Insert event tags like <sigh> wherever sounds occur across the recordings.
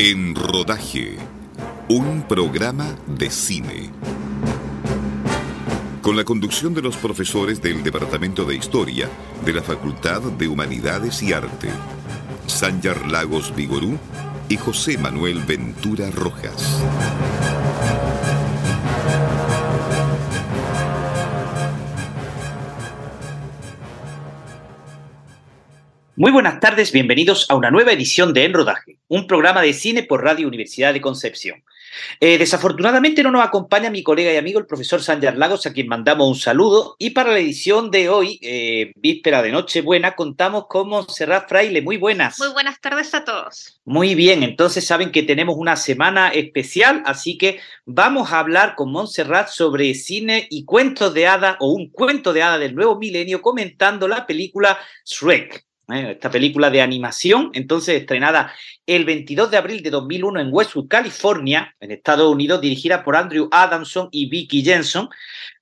En Rodaje, un programa de cine. Con la conducción de los profesores del Departamento de Historia de la Facultad de Humanidades y Arte, Sanyar Lagos Vigorú y José Manuel Ventura Rojas. Muy buenas tardes, bienvenidos a una nueva edición de En Rodaje, un programa de cine por Radio Universidad de Concepción. Eh, desafortunadamente no nos acompaña mi colega y amigo el profesor Sanjar Lagos, a quien mandamos un saludo. Y para la edición de hoy, eh, víspera de Nochebuena, contamos con Montserrat Fraile. Muy buenas. Muy buenas tardes a todos. Muy bien, entonces saben que tenemos una semana especial, así que vamos a hablar con Montserrat sobre cine y cuentos de hada o un cuento de hada del nuevo milenio comentando la película Shrek. ¿Eh? esta película de animación, entonces estrenada el 22 de abril de 2001 en Westwood, California, en Estados Unidos, dirigida por Andrew Adamson y Vicky Jensen,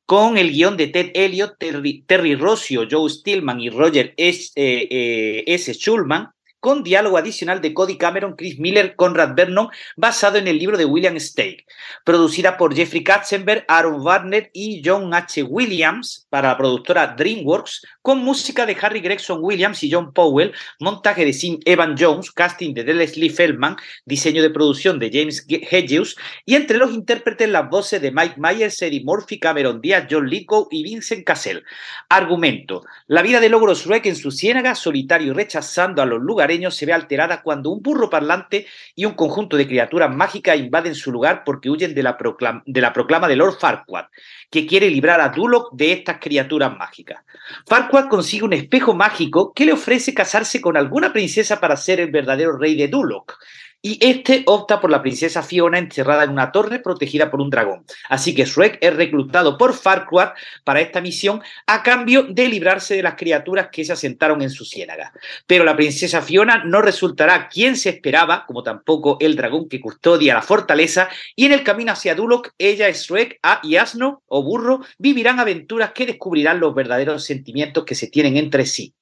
con el guion de Ted Elliott, Terry, Rossio, Joe Stillman y Roger S. Eh, eh, S. Schulman, con diálogo adicional de Cody Cameron, Chris Miller, Conrad Vernon, basado en el libro de William Stake. Producida por Jeffrey Katzenberg, Aaron Warner y John H. Williams para la productora DreamWorks, con música de Harry Gregson Williams y John Powell, montaje de Sim Evan Jones, casting de Leslie Feldman, diseño de producción de James Hedges y entre los intérpretes las voces de Mike Myers, Eddie Murphy, Cameron Diaz, John Lithgow y Vincent Cassell. Argumento. La vida de Logros Shrek en su ciénaga, solitario rechazando a los lugares se ve alterada cuando un burro parlante y un conjunto de criaturas mágicas invaden su lugar porque huyen de la, proclama, de la proclama de Lord Farquaad, que quiere librar a Duloc de estas criaturas mágicas. Farquaad consigue un espejo mágico que le ofrece casarse con alguna princesa para ser el verdadero rey de Duloc y este opta por la princesa Fiona encerrada en una torre protegida por un dragón. Así que Shrek es reclutado por Farquaad para esta misión a cambio de librarse de las criaturas que se asentaron en su ciénaga. Pero la princesa Fiona no resultará quien se esperaba, como tampoco el dragón que custodia la fortaleza, y en el camino hacia Duloc, ella, Shrek y Asno, o burro, vivirán aventuras que descubrirán los verdaderos sentimientos que se tienen entre sí.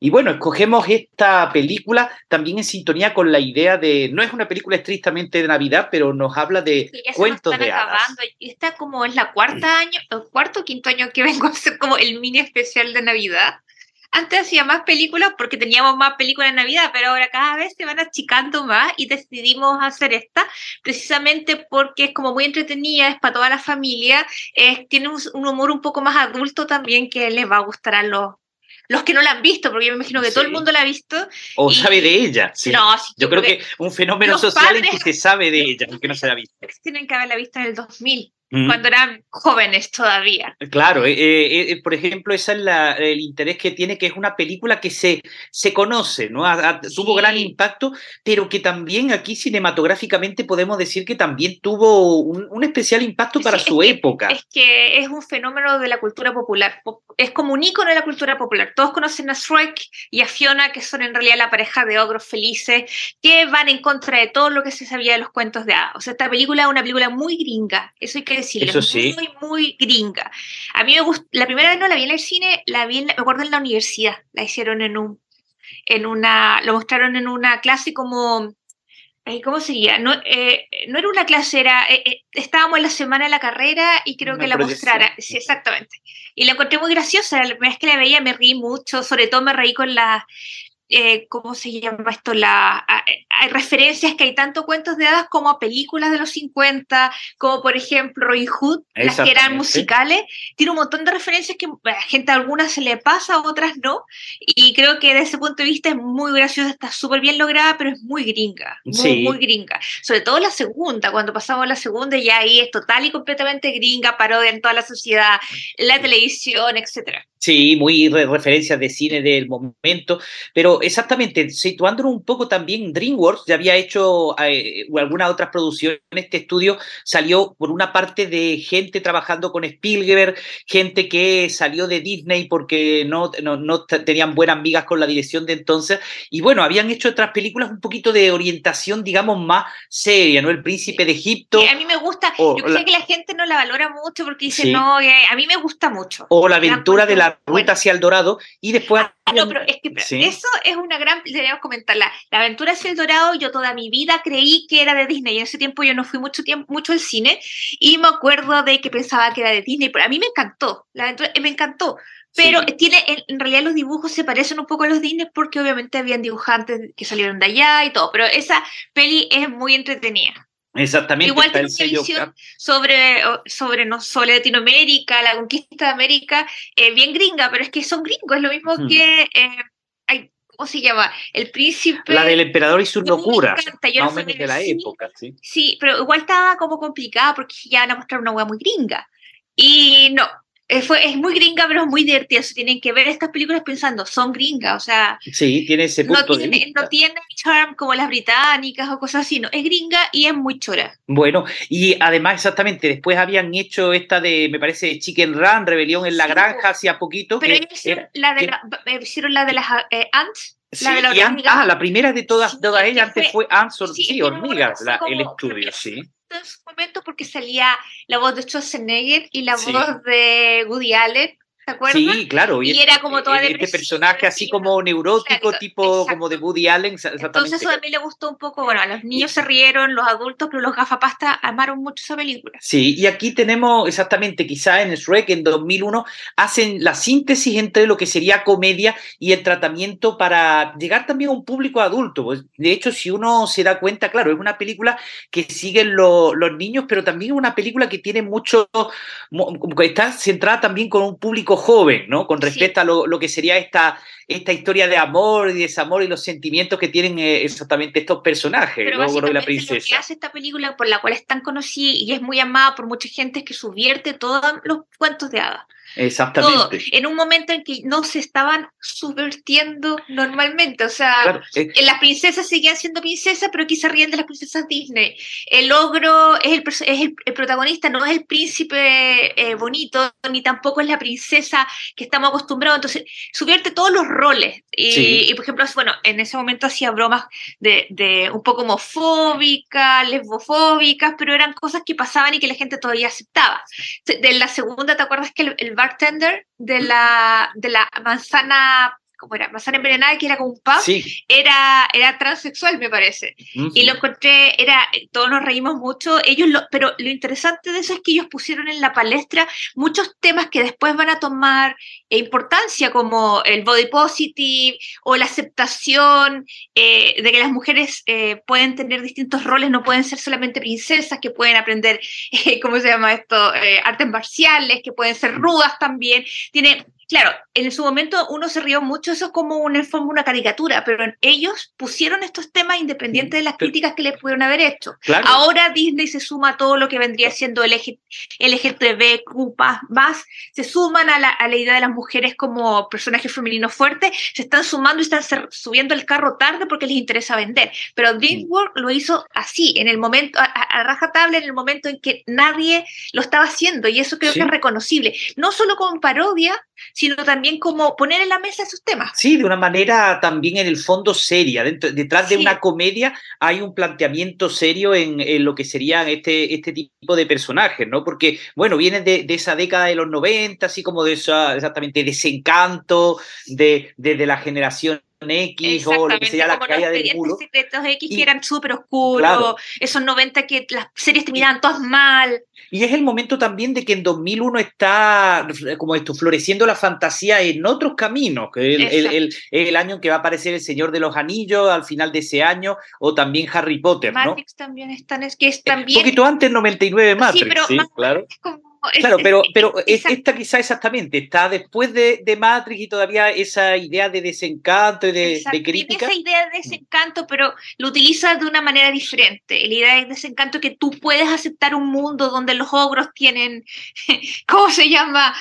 Y bueno, escogemos esta película también en sintonía con la idea de, no es una película estrictamente de Navidad, pero nos habla de cuentos de hadas. Esta como es la cuarta año, el cuarto o quinto año que vengo a hacer como el mini especial de Navidad. Antes hacía más películas porque teníamos más películas de Navidad, pero ahora cada vez se van achicando más y decidimos hacer esta precisamente porque es como muy entretenida, es para toda la familia, tiene un, un humor un poco más adulto también que les va a gustar a los los que no la han visto, porque yo me imagino que todo el mundo la ha visto. O sabe de ella. Sí. No, yo, creo, que, un fenómeno social en que se sabe de ella, aunque no se la ha visto. Tienen que haberla visto en el 2000 cuando eran jóvenes todavía. Claro, eh, eh, eh, por ejemplo, ese es el interés que tiene, que es una película que se, se conoce, ¿no? Tuvo gran impacto, pero que también aquí cinematográficamente podemos decir que también tuvo un, especial impacto para su época. es que es un fenómeno de la cultura popular, es como un ícono de la cultura popular. Todos conocen a Shrek y a Fiona, que son en realidad la pareja de ogros felices, que van en contra de todo lo que se sabía de los cuentos de hadas. O sea, esta película es una película muy gringa, eso hay que eso sí. muy, muy gringa. A mí me gusta, la primera vez no la vi en el cine, la vi, en, me acuerdo en la universidad, la hicieron en un, en una, lo mostraron en una clase como, ¿cómo seguía? No, eh, no era una clase, era, eh, eh, estábamos en la semana de la carrera y creo que la mostrara, sí, exactamente. Y la encontré muy graciosa, la primera vez que la veía me reí mucho, sobre todo me reí con la eh, ¿cómo se llama esto? La, hay referencias que hay tanto cuentos de hadas como a películas de los 50, como por ejemplo Robin Hood, las que eran musicales. Tiene un montón de referencias que a gente algunas se le pasa, a otras no. Y creo que desde ese punto de vista es muy graciosa, está súper bien lograda, pero es muy gringa, muy, muy gringa. Sobre todo la segunda, cuando pasamos a la segunda, ya ahí es total y completamente gringa, parodia en toda la sociedad, la televisión, etcétera. Sí, muy referencias de cine del momento, pero exactamente, situándonos un poco también, DreamWorks ya había hecho eh, algunas otras producciones, este estudio salió por una parte de gente trabajando con Spielberg, gente que salió de Disney porque no, no, tenían buenas amigas con la dirección de entonces, y bueno, habían hecho otras películas un poquito de orientación, digamos, más seria, ¿no? El Príncipe de Egipto. a mí me gusta, yo sé que la gente no la valora mucho porque dice, no, a mí me gusta mucho. O la aventura de la ruta hacia el dorado y después... Ah, no, pero es que eso es una gran, deberíamos comentarla. La aventura hacia el dorado, yo toda mi vida creí que era de Disney. Y en ese tiempo yo no fui mucho tiempo, mucho al cine y me acuerdo de que pensaba que era de Disney, pero a mí me encantó. La aventura me encantó. Pero tiene, en, realidad los dibujos se parecen un poco a los Disney porque obviamente habían dibujantes que salieron de allá y todo, pero esa peli es muy entretenida. Exactamente. Igual tiene una visión sobre, sobre, no, sobre Latinoamérica, la conquista de América, eh, bien gringa, pero es que son gringos, es lo mismo hmm. que, eh, ¿cómo se llama? El príncipe... La del emperador y sus locuras, más o menos de la época, sí. Sí, pero igual estaba como complicada porque ya van a mostrar una hueá muy gringa. Y no, es, es muy gringa, pero es muy divertida. tienen que ver estas películas pensando, son gringas, o sea. Sí, tiene ese punto no tiene, No tiene charm como las británicas o cosas así, no. Es gringa y es muy chora. Bueno, y además, exactamente, después habían hecho esta de, me parece, Chicken Run, Rebelión en la Granja, hacía poquito. Pero ellos hicieron, la de eh, hicieron la de las eh, Ants. La de la ah, la primera de todas, todas ellas antes fue Ants, sí, hormigas, el estudio, sí en su momento porque salía la voz de Schwarzenegger y la voz de Woody Allen ¿Te acuerdas? Sí, claro. Y, era como toda Este personaje así como neurótico, tipo como de Woody Allen. Entonces eso a mí le gustó un poco. Bueno, a los niños se rieron, los adultos, pero los gafapasta amaron mucho esa película. Sí, y aquí tenemos exactamente, quizá en Shrek en 2001, hacen la síntesis entre lo que sería comedia y el tratamiento para llegar también a un público adulto. Pues, de hecho, si uno se da cuenta, claro, es una película que siguen los niños, pero también es una película que tiene mucho, está centrada también con un público joven, ¿no? Con respecto a lo, que sería esta, esta historia de amor y desamor y los sentimientos que tienen eh, exactamente estos personajes, Pero ¿no? la princesa. Lo que hace esta película por la cual es tan conocida y es muy amada por mucha gente es que subvierte todos los cuentos de hadas. Exactamente. en un momento en que no se estaban subvertiendo normalmente. O sea, eh, las princesas seguían siendo princesas, pero aquí se ríen de las princesas Disney. El ogro es el, es el, protagonista, no es el príncipe eh, bonito, ni tampoco es la princesa que estamos acostumbrados. Entonces, subvierte todos los roles. Y, por ejemplo, bueno, en ese momento hacía bromas de, de un poco homofóbicas, lesbofóbicas, pero eran cosas que pasaban y que la gente todavía aceptaba. De la segunda, ¿te acuerdas que el, el bartender de la, de la manzana como era? Manzana envenenada, que era como un pub, era, era transexual, me parece. Y lo encontré, era, todos nos reímos mucho, ellos lo, pero lo interesante de eso es que ellos pusieron en la palestra muchos temas que después van a tomar importancia, como el body positive o la aceptación eh, de que las mujeres eh, pueden tener distintos roles, no pueden ser solamente princesas, que pueden aprender, <laughs> eh, ¿cómo se llama esto? artes marciales, que pueden ser rudas también. Tiene Claro, en su momento uno se rió mucho, eso es como una, forma una caricatura, pero ellos pusieron estos temas independientes de las críticas que les pudieron haber hecho. Ahora Disney se suma a todo lo que vendría siendo el LGTB, más, se suman a la, idea de las mujeres como personajes femeninos fuertes, se están sumando y están subiendo el carro tarde porque les interesa vender. Pero DreamWorks lo hizo así, en el momento, a, a rajatabla, en el momento en que nadie lo estaba haciendo, y eso creo que es reconocible. No solo como parodia, sino también como poner en la mesa esos temas. Sí, de una manera también en el fondo seria. detrás de una comedia hay un planteamiento serio en, lo que serían este, este tipo de personajes, ¿no? Porque, bueno, vienen de, esa década de los 90, así como de esa, exactamente, desencanto de, de, la generación X o lo que sería la caída del muro. secretos X que eran súper oscuros, esos 90 que las series terminaban todas mal. Y es el momento también de que en 2001 está como esto, floreciendo la fantasía en otros caminos, que es el, el, año en que va a aparecer El Señor de los Anillos al final de ese año, o también Harry Potter, Matrix también está, es que es también... Un poquito antes 99 Matrix, sí, pero claro. Es como Claro, pero, pero esta quizá exactamente está después de, de, Matrix y todavía esa idea de desencanto y de, de crítica. esa idea de desencanto, pero lo utiliza de una manera diferente. La idea de desencanto es que tú puedes aceptar un mundo donde los ogros tienen, <laughs> ¿cómo se llama?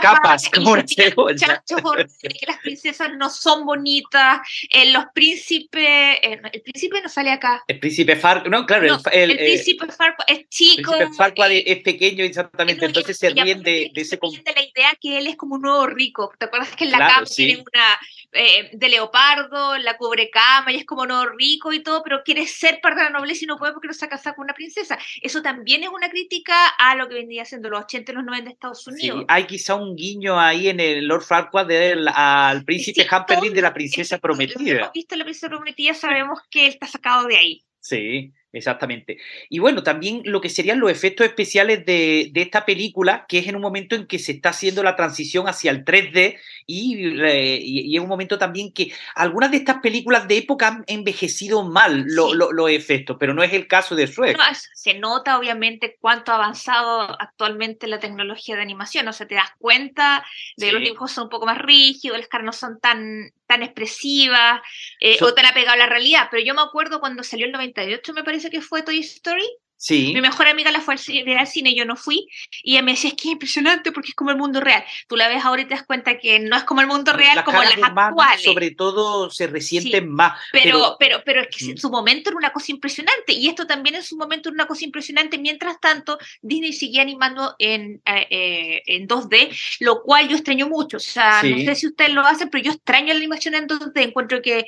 Capas, <laughs> como una <laughs> que las princesas no son bonitas, eh, los príncipes, eh, el príncipe no sale acá. El príncipe Farquaad, no, claro, el, el, príncipe Farquaad es chico. El príncipe Farquaad es pequeño, exactamente, entonces se ríen de, ese... de la idea que él es como un nuevo rico, ¿te acuerdas que en la cama tiene una, eh, de leopardo, la cubre cama y es como no rico y todo, pero quiere ser parte de la nobleza y no puede porque no se ha casado con una princesa. Eso también es una crítica a lo que vendría siendo los 80 y los 90 de Estados Unidos. Sí, hay quizá un guiño ahí en el Lord Farquaad del, al príncipe Sí, de la princesa que prometida. hemos visto la princesa prometida sabemos que él está sacado de ahí. Sí, exactamente. Y bueno, también lo que serían los efectos especiales de, de esta película, que es en un momento en que se está haciendo la transición hacia el 3D y, y- es un momento también que algunas de estas películas de época han envejecido mal lo- Sí. lo- los efectos, pero no es el caso de Shrek. No, se nota obviamente cuánto ha avanzado actualmente la tecnología de animación, o sea, te das cuenta de que los Sí. dibujos son un poco más rígidos, las caras no son tan, tan expresivas eh, So- o tan apegadas a la realidad, pero yo me acuerdo cuando salió el 98, me parece que fue Toy Story, Sí. mi mejor amiga la fue al cine, yo no fui, y ella me decía, es que es impresionante porque es como el mundo real. Tú la ves ahora y te das cuenta que no es como el mundo real, Las como las actuales. sobre todo, se resienten Sí, más. Pero, pero, pero es que Mm. en su momento era una cosa impresionante, y esto también en su momento era una cosa impresionante. Mientras tanto, Disney seguía animando en, eh, eh, en 2D, lo cual yo extraño mucho. O sea, no Sí. sé si ustedes lo hacen, pero yo extraño la animación en 2D, encuentro que es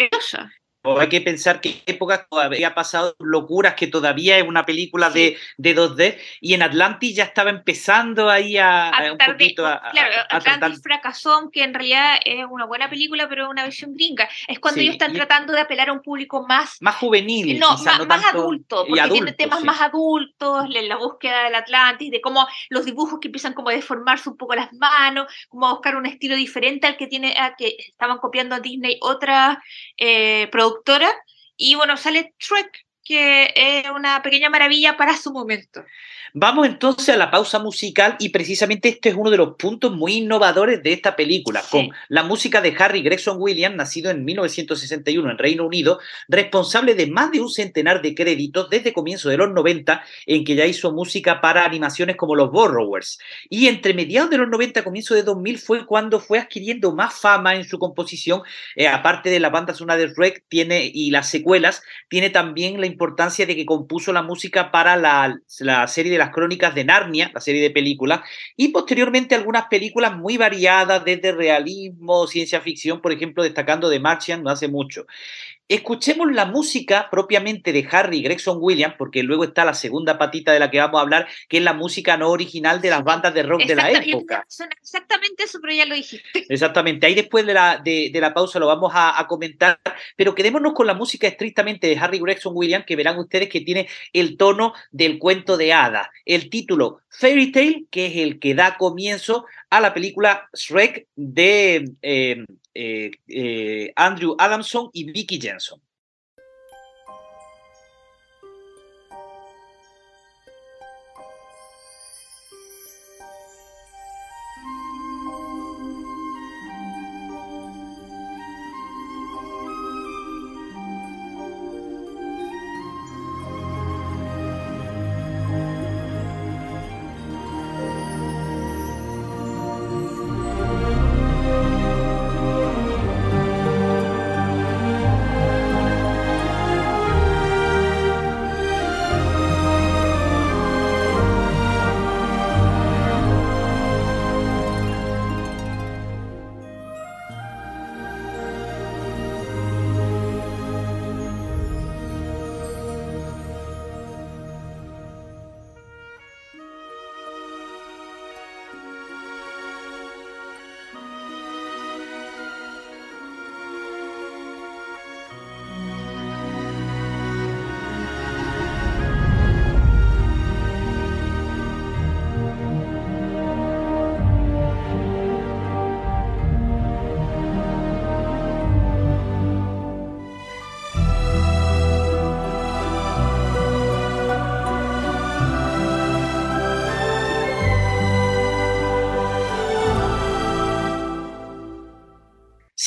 hermosa. Hay que pensar que épocas todavía ha pasado locuras que todavía es una película de, de 2D y en Atlantis ya estaba empezando ahí a, a A un de- poquito a, claro, Atlantis fracasó, aunque en realidad es una buena película, pero es una versión gringa. Es cuando Sí, ellos están y- tratando de apelar a un público más más juvenil, No, quizá, más, no más adulto, porque tiene adulto, temas sí. más adultos, la búsqueda del Atlantis, de cómo los dibujos que empiezan como a deformarse un poco las manos, como a buscar un estilo diferente al que tiene, a que estaban copiando a Disney otra eh, productora. Y bueno, sale Shrek, que es una pequeña maravilla para su momento. Vamos entonces a la pausa musical y precisamente este es uno de los puntos muy innovadores de esta película, Sí. con la música de Harry Gregson Williams, nacido en 1961 en Reino Unido, responsable de más de un centenar de créditos desde comienzo de los 90, en que ya hizo música para animaciones como los Borrowers. Y entre mediados de los 90, comienzo de 2000 fue cuando fue adquiriendo más fama en su composición, eh, aparte de la banda sonora de Shrek tiene, y las secuelas, tiene también la importancia de que compuso la música para la, la serie de las crónicas de Narnia, la serie de películas, y posteriormente algunas películas muy variadas, desde realismo, ciencia ficción, por ejemplo, destacando The Martian no hace mucho. Escuchemos la música propiamente de Harry Gregson Williams, porque luego está la segunda patita de la que vamos a hablar, que es la música no original de las bandas de rock de la época. exactamente eso, pero ya lo dijiste. <laughs> Exactamente, ahí después de la, de, de la pausa lo vamos a, a comentar, pero quedémonos con la música estrictamente de Harry Gregson Williams, que verán ustedes que tiene el tono del cuento de hada. El título Fairy Tale, que es el que da comienzo a la película Shrek de eh, eh, eh, Andrew Adamson y Vicky Jensen.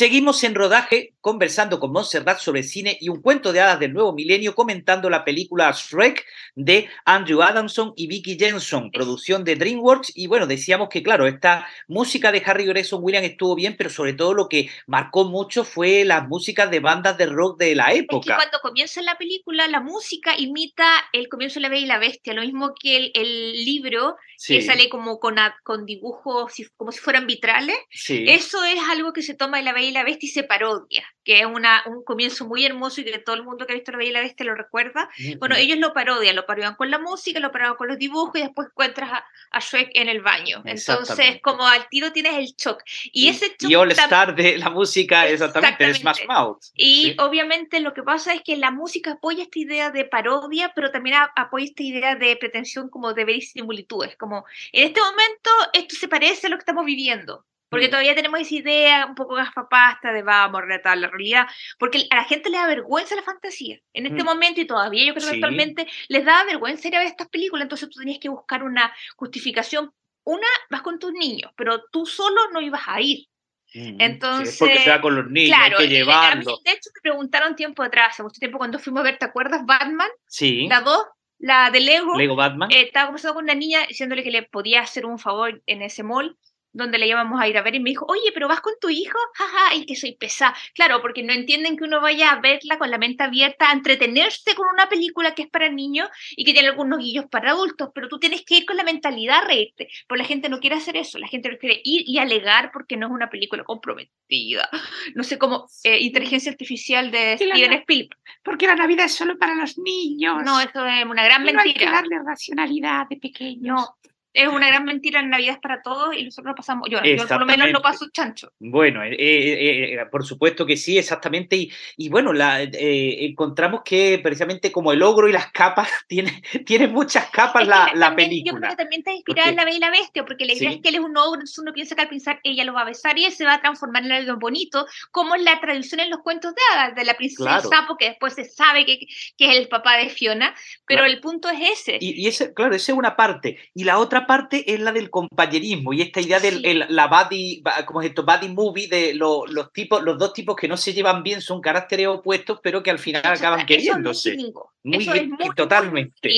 Seguimos en rodaje conversando con Montserrat sobre cine y un cuento de hadas del nuevo milenio comentando la película Shrek de Andrew Adamson y Vicky Jensen, producción de DreamWorks. Y bueno, decíamos que claro, esta música de Harry Gregson Williams estuvo bien, pero sobre todo lo que marcó mucho fue las músicas de bandas de rock de la Es que época. cuando comienza la película, la música imita el comienzo de La Bella y la Bestia, lo mismo que el, el libro, Sí, que sale como con, con dibujos como si fueran vitrales. sí. Eso es algo que se toma de La Bella y la Bestia y se parodia, que es una, un comienzo muy hermoso y que todo el mundo que ha visto La Bella y la Bestia lo recuerda. Bueno, ellos lo parodian, lo parodian con la música, lo parodian con los dibujos y después encuentras a, a Shrek en el baño. Entonces, como al tiro tienes el shock. Y, ese Y All Star de la música, exactamente, es Smash Mouth. Y obviamente lo que pasa es que la música apoya esta idea de parodia, pero también apoya esta idea de pretensión como de ver similitudes, como en este momento esto se parece a lo que estamos viviendo. Porque mm. todavía tenemos esa idea un poco gafapasta de vamos a relatar la realidad, porque a la gente le da vergüenza la fantasía. En este mm. momento y todavía yo creo que actualmente les da vergüenza ir a ver estas películas, entonces tú tenías que buscar una justificación. Una, vas con tus niños, pero tú solo no ibas a ir. Entonces, porque se va con los niños, claro, hay que llevarlo. de hecho, me preguntaron tiempo atrás, hace mucho tiempo cuando fuimos a ver, ¿te acuerdas? Batman. Sí. La 2, la de Lego. Lego Batman. Eh, estaba conversando con una niña diciéndole que le podía hacer un favor en ese mall donde le íbamos a ir a ver y me dijo, oye, pero vas con tu hijo, jaja, y que soy pesada. Claro, porque no entienden que uno vaya a verla con la mente abierta, a entretenerse con una película que es para niños y que tiene algunos guillos para adultos, pero tú tienes que ir con la mentalidad a reírte. Pero la gente no quiere hacer eso, la gente no quiere ir y alegar porque no es una película comprometida. No sé cómo, eh, inteligencia artificial de Steven Spielberg. Porque la Navidad es solo para los niños. No, eso es una gran mentira. hay que darle racionalidad de pequeños. No, es una gran mentira, en Navidad es para todos y nosotros lo pasamos, yo, yo por lo menos no paso chancho. Bueno, eh, eh, eh, por supuesto que sí, exactamente, y, y bueno, la, encontramos que precisamente como el ogro y las capas, <laughs> tiene, tiene muchas capas la, la película. Yo creo que también está inspirada en La Bella y la Bestia, porque la idea es que él es un ogro, entonces uno piensa que al pensar ella lo va a besar y él se va a transformar en algo bonito, como es la tradición en los cuentos de hadas, de la princesa Sapo, que después se sabe que, que, es el papá de Fiona, pero el punto es ese. Y, y ese, claro, esa es una parte, y la otra parte es la del compañerismo y esta idea de la buddy, como es esto, buddy movie de los tipos, los dos tipos que no se llevan bien son caracteres opuestos, pero que al final acaban queriéndose. Muy, totalmente.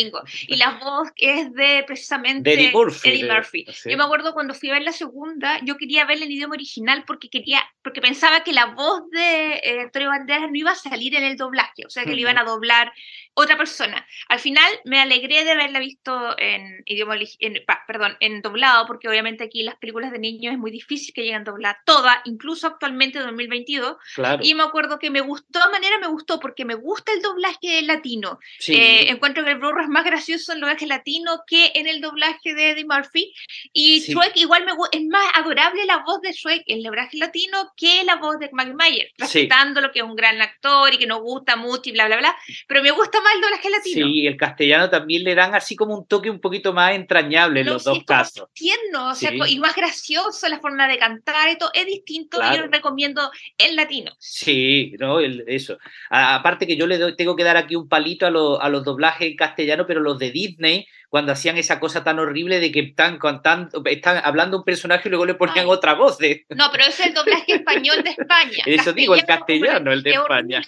y la voz es de precisamente Eddie Murphy. Yo me acuerdo cuando fui a ver la segunda, yo quería ver el idioma original porque quería, porque pensaba que la voz de eh, Antonio Banderas no iba a salir en el doblaje, o sea que le iban a doblar otra persona. Al final me alegré de haberla visto en idioma, en, perdón, en doblado, porque obviamente aquí las películas de niños es muy difícil que lleguen dobladas todas, incluso actualmente en 2022. Y me acuerdo que me gustó, de manera me gustó, porque me gusta el doblaje latino. Eh, encuentro que el Blu-ray es más gracioso en el doblaje latino que en el doblaje de Eddie Murphy. Y Shrek igual me es más adorable la voz de Shrek en el doblaje latino que la voz de Myers, respetando lo que es un gran actor y que nos gusta mucho y bla, bla, bla. Pero me gusta más el doblaje latino. Sí, el castellano también le dan así como un toque un poquito más entrañable en los dos casos. Tierno, o sea, y más gracioso la forma de cantar y todo, es distinto y yo recomiendo el latino. Sí, no, eso. aparte que yo le tengo que dar aquí un palito a, a los doblajes en castellano, pero los de Disney, cuando hacían esa cosa tan horrible de que están, contando, están hablando un personaje y luego le ponían otra voz. De... No, pero es el doblaje español de España. <laughs> Eso digo, el castellano, el de España.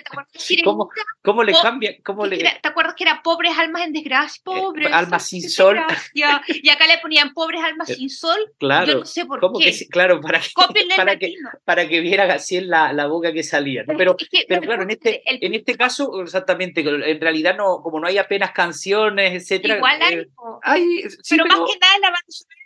¿Cómo, ¿Cómo, le cambia? Cómo le... ¿Te acuerdas que era pobres almas en desgracia? Eh, pobres. almas sin sol. Y acá le ponían pobres almas sin sol. Claro. Yo no sé por qué. Que, claro, para que, para que, para que vieran así en la, la boca que salía. Pero, pero, claro, en este, en este caso, exactamente, en realidad no, como no hay apenas canciones, etcétera. Igual eh, pero, más que nada la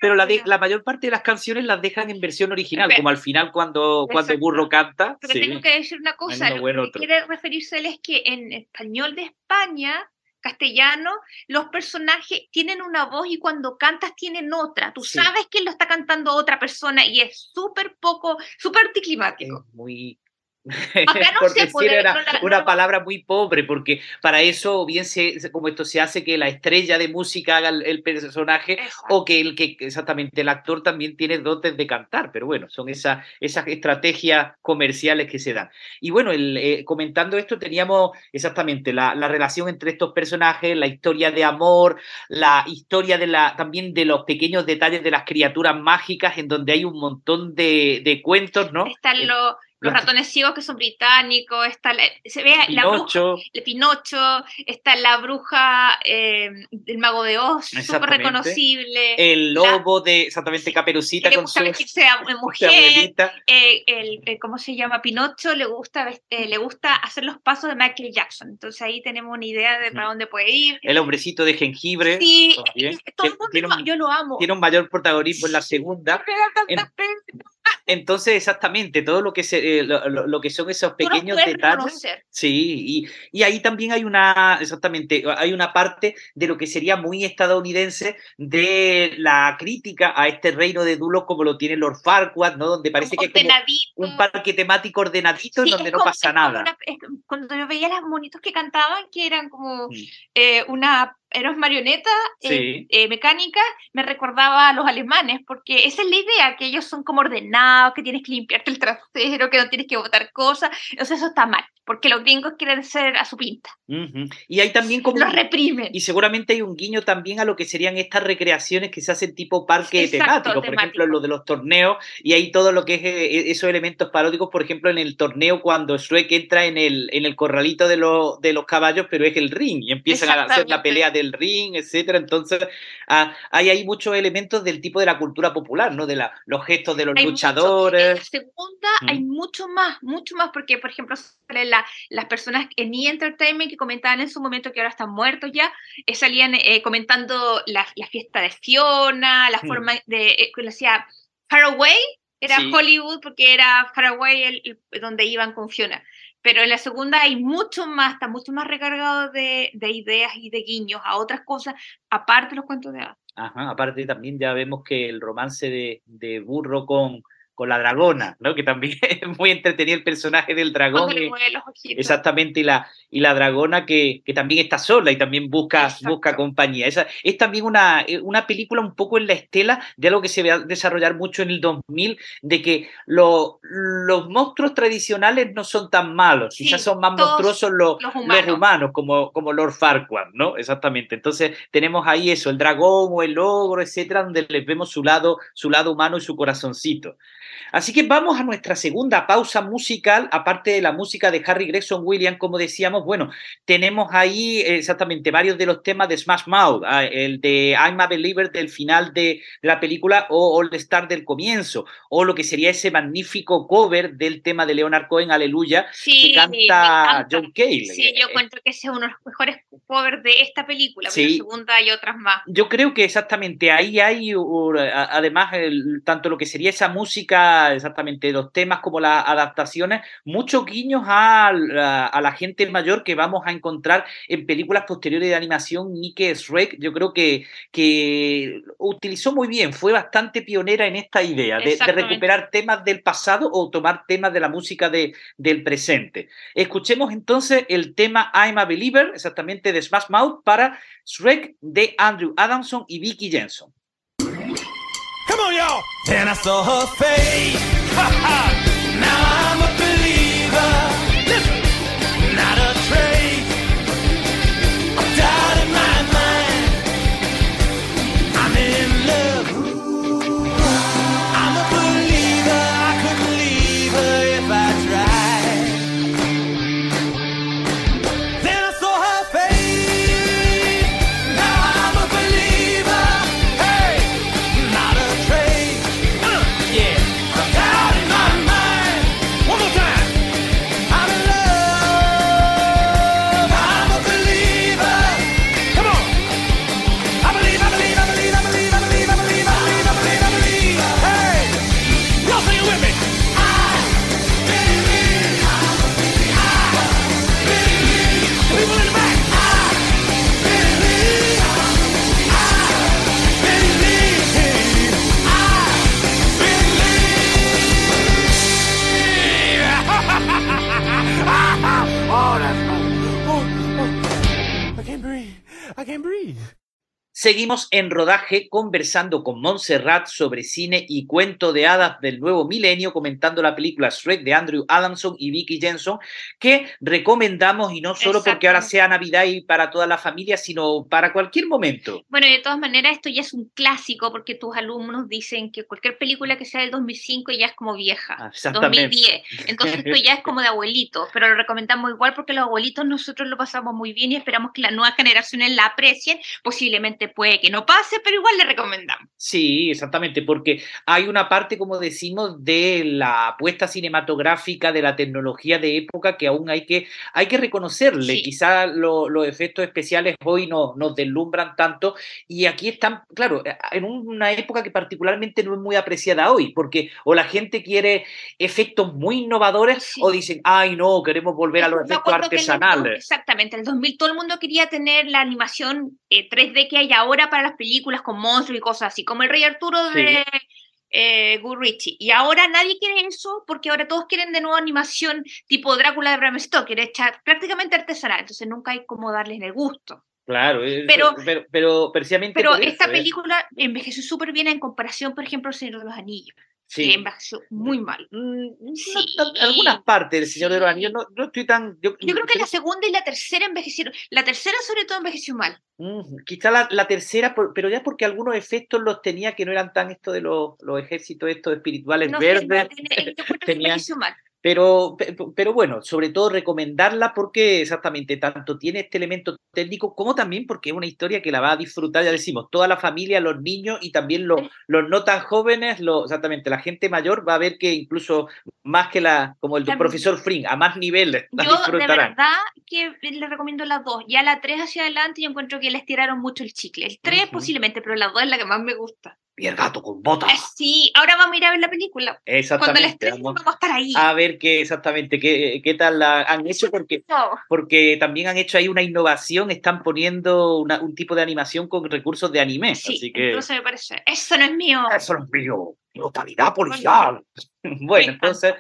Pero la, la, mayor parte de las canciones las dejan en versión original, como al final cuando, cuando Burro canta. Pero tengo que decir una cosa, lo que quiere referirse él es que en español de España castellano, los personajes tienen una voz y cuando cantas tienen otra. Tú sabes que lo está cantando otra persona y es súper poco, súper anticlimático. Es muy <laughs> porque era una palabra muy pobre, porque para eso bien se, como esto se hace que la estrella de música haga el, personaje o que el que exactamente el actor también tiene dotes de cantar, pero bueno, son esas, esas estrategias comerciales que se dan. Y bueno, el, eh, comentando esto teníamos exactamente la, la, relación entre estos personajes, la historia de amor, la historia de la, también de los pequeños detalles de las criaturas mágicas en donde hay un montón de, de cuentos, ¿no? Están los los ratones ciegos que son británicos, está se ve la bruja, el Pinocho, está la bruja eh, del mago de Oz, súper reconocible. El lobo de exactamente Caperucita con su mujer. Eh, el, eh, ¿Cómo se llama? Pinocho le gusta, le gusta hacer los pasos de Michael Jackson. Entonces ahí tenemos una idea de para dónde puede ir. El hombrecito de jengibre. Sí, todo el mundo, yo lo amo. Tiene un mayor protagonismo en la segunda. Entonces, exactamente, todo lo que, se, eh, lo, que son esos pequeños detalles. Sí, y, y ahí también hay una, exactamente, hay una parte de lo que sería muy estadounidense de la crítica a este reino de Dulos como lo tiene Lord Farquaad, ¿no? Donde parece que es como un parque temático ordenadito Sí, en donde no como- pasa nada. una- cuando yo veía las monitos que cantaban, que eran como Mm. eh, una eran marionetas eh, Sí. eh, mecánicas, me recordaba a los alemanes, porque esa es la idea, que ellos son como ordenados, que tienes que limpiarte el trasero, que no tienes que botar cosas. Entonces eso está mal, porque los gringos quieren ser a su pinta. Ujú. Y hay también como... Los reprimen. Y seguramente hay un guiño también a lo que serían estas recreaciones que se hacen tipo parque Exacto, temático, por ejemplo, temático. lo de los torneos, y hay todo lo que es eh, esos elementos paródicos, por ejemplo, en el torneo cuando Shrek entra en el, en el corralito de, los de los caballos, pero es el ring, y empiezan a hacer la pelea del ring, etcétera. Entonces, ah, hay ahí muchos elementos del tipo de la cultura popular, ¿no? De la, los gestos de los Hay mucho. En la luchadores. segunda Mm. hay mucho más, mucho más, porque, por ejemplo, la- las personas en E! Entertainment que comentaban en su momento que ahora están muertos ya, eh, salían eh, comentando la, la fiesta de Fiona, la Mm. forma de, eh, que lo hacía Faraway, era Sí. Hollywood porque era Faraway el, el- donde iban con Fiona. Pero en la segunda hay mucho más, está mucho más recargado de, de ideas y de guiños a otras cosas, aparte de los cuentos de hadas. Ajá, aparte también ya vemos que el romance de, de Burro con, con la dragona, ¿no? Que también <laughs> es muy entretenido el personaje del dragón. Eh. Exactamente, y la, y la dragona que, que también está sola y también busca, Exacto. busca compañía. Esa, es también una, eh, una película un poco en la estela de algo que se va a desarrollar mucho en el 2000, de que lo- los monstruos tradicionales no son tan malos, Sí, quizás son más monstruosos los, los los humanos. humanos, como, como Lord Farquaad, ¿no? Exactamente. Entonces tenemos ahí eso, el dragón o el ogro, etcétera, donde les vemos su lado, su lado humano y su corazoncito. Así que vamos a nuestra segunda pausa musical, aparte de la música de Harry Gregson Williams, como decíamos, bueno, tenemos ahí eh, exactamente varios de los temas de Smash Mouth, ah, el de I'm a Believer del final de la película o All Star del comienzo, o lo que sería ese magnífico cover del tema de Leonard Cohen, Aleluya, Sí, que canta. John Cale. Sí, yo encuentro que ese es uno de los mejores covers de esta película, Sí. la segunda hay otras más. Yo creo que exactamente ahí hay, además, el- tanto lo que sería esa música, exactamente los temas como las adaptaciones, muchos guiños a, la- a la gente mayor que vamos a encontrar en películas posteriores de animación. Nike Shrek, yo creo que, que utilizó muy bien, fue bastante pionera en esta idea de- recuperar temas del pasado o tomar temas de la música de, del presente. Escuchemos entonces el tema I'm a Believer, exactamente de Smash Mouth, para Shrek de Andrew Adamson y Vicky Jensen. Come on, y'all. Then I saw her face. <laughs> Ha ha. Seguimos en rodaje conversando con Montserrat sobre cine y cuento de hadas del nuevo milenio, comentando la película Shrek de Andrew Adamson y Vicky Jensen, que recomendamos y no solo porque ahora sea Navidad y para toda la familia, sino para cualquier momento. Bueno, de todas maneras, esto ya es un clásico porque tus alumnos dicen que cualquier película que sea del 2005 ya es como vieja. Ah, exactamente. 2010. Entonces esto ya es como de abuelitos, pero lo recomendamos igual porque los abuelitos nosotros lo pasamos muy bien y esperamos que las nuevas generaciones la aprecien, posiblemente puede que no pase, pero igual le recomendamos. Sí, exactamente, porque hay una parte, como decimos, de la apuesta cinematográfica, de la tecnología de época que aún hay que, hay que reconocerle. Sí. Quizá lo- los efectos especiales hoy no, nos deslumbran tanto y aquí están, claro, eh, en una época que particularmente no es muy apreciada hoy, porque o la gente quiere efectos muy innovadores Sí. o dicen, ay no, queremos volver a los efectos artesanales. exactamente, en el 2000 todo el mundo quería tener la animación eh, 3D que hay ahora para las películas con monstruos y cosas así, como el Rey Arturo de eh, Guy Ritchie. Y ahora nadie quiere eso porque ahora todos quieren de nuevo animación tipo Drácula de Bram Stoker, hecha prácticamente artesanal, entonces nunca hay como darles el gusto. Claro, eh, Pero- pero, pero, precisamente Pero eso, esta eh. película envejeció súper bien en comparación, por ejemplo, al Señor de los Anillos, Sí. envejeció muy mal. Mm, no algunas partes del Señor de los. Anillos no, no estoy tan. Yo, Yo creo que la segunda y la tercera envejecieron. La tercera, sobre todo, envejeció mal. Mm, quizá la, la tercera, por- pero ya porque algunos efectos los tenía que no eran tan esto de los, los ejércitos estos espirituales sé, verdes. yo que <laughs> tenían- envejeció mal. Pero, pe- pero bueno, sobre todo recomendarla porque exactamente tanto tiene este elemento técnico como también porque es una historia que la va a disfrutar, ya decimos, toda la familia, los niños y también los, los no tan jóvenes, lo- exactamente, la gente mayor va a ver que incluso más que la, como el También- profesor Fring, a más niveles la Yo de disfrutarán. verdad que le recomiendo las dos. Ya la tres hacia adelante yo encuentro que les tiraron mucho el chicle. El tres posiblemente, pero la dos es la que más me gusta. Y el gato con botas. Eh, sí, ahora vamos a ir a ver la película. Cuando la Exactamente. estrenen Vamos vamos a estar ahí. a ver qué exactamente qué, qué tal la han hecho porque No. porque también han hecho ahí una innovación, están poniendo una- un tipo de animación con recursos de anime, Sí, así que entonces me parece. Eso no es mío. eso no es mío, brutalidad policial. <laughs> bueno, entonces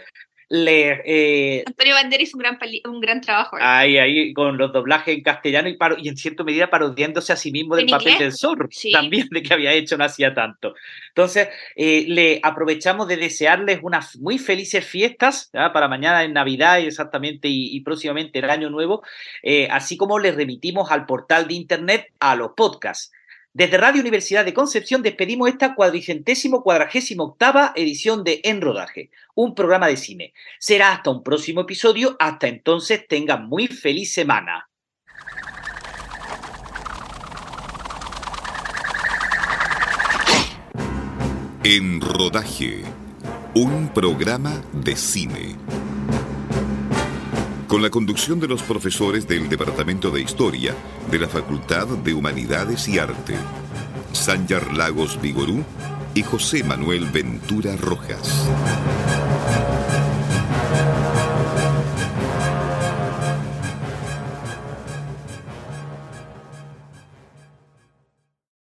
eh, Antonio Banderas hizo un gran, un gran trabajo. ahí. ahí, ahí con los doblajes en castellano y, en cierta medida parodiándose a sí mismo del ¿En papel inglés? del zorro, Sí. también de que había hecho no hacía tanto. Entonces, eh, le aprovechamos de desearles unas muy felices fiestas ¿ya? para mañana en Navidad exactamente y, y próximamente el Año Nuevo, eh, así como les remitimos al portal de Internet a los podcasts. Desde Radio Universidad de Concepción despedimos esta cuadricentésimo cuadragésimo octava edición de En Rodaje, un programa de cine. Será hasta un próximo episodio. Hasta entonces, tengan muy feliz semana. En Rodaje, un programa de cine. Con la conducción de los profesores del Departamento de Historia de la Facultad de Humanidades y Arte, Sanjar Lagos Vigorú y José Manuel Ventura Rojas.